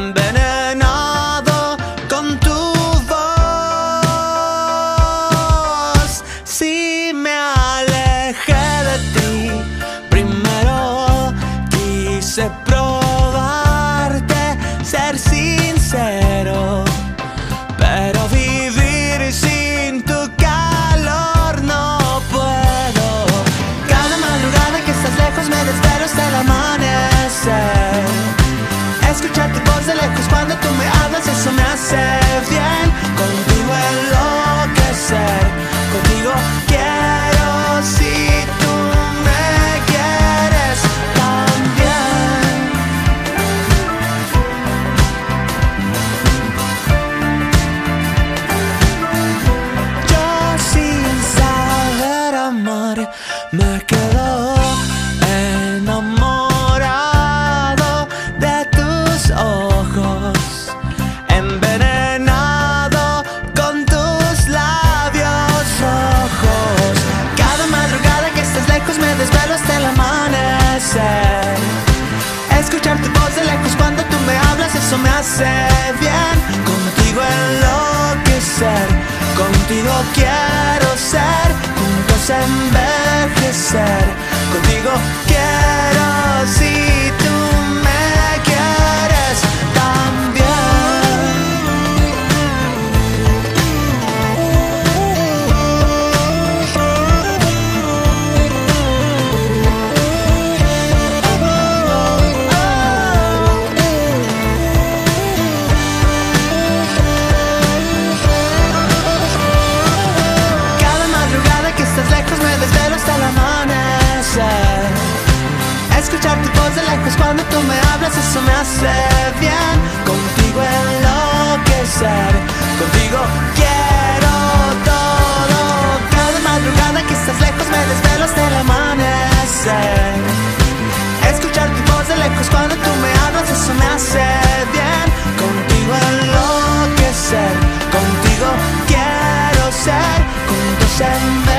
envenenado con tu voz. Si me alejé de ti, primero quise Enamorado de tus ojos, envenenado con tus labios. ojos. Cada madrugada que estás lejos, me desvelo hasta el amanecer. Escuchar tu voz de lejos cuando tú me hablas, eso me hace bien. Contigo enloquecer, contigo quiero ser. Juntos en ver contigo. Quiero escuchar tu voz de lejos cuando tú me hablas, eso me hace bien. Contigo enloquecer, contigo quiero todo. Cada madrugada que estás lejos me desvelo hasta el amanecer. Escuchar tu voz de lejos cuando tú me hablas, eso me hace bien. Contigo enloquecer, contigo quiero ser, juntos en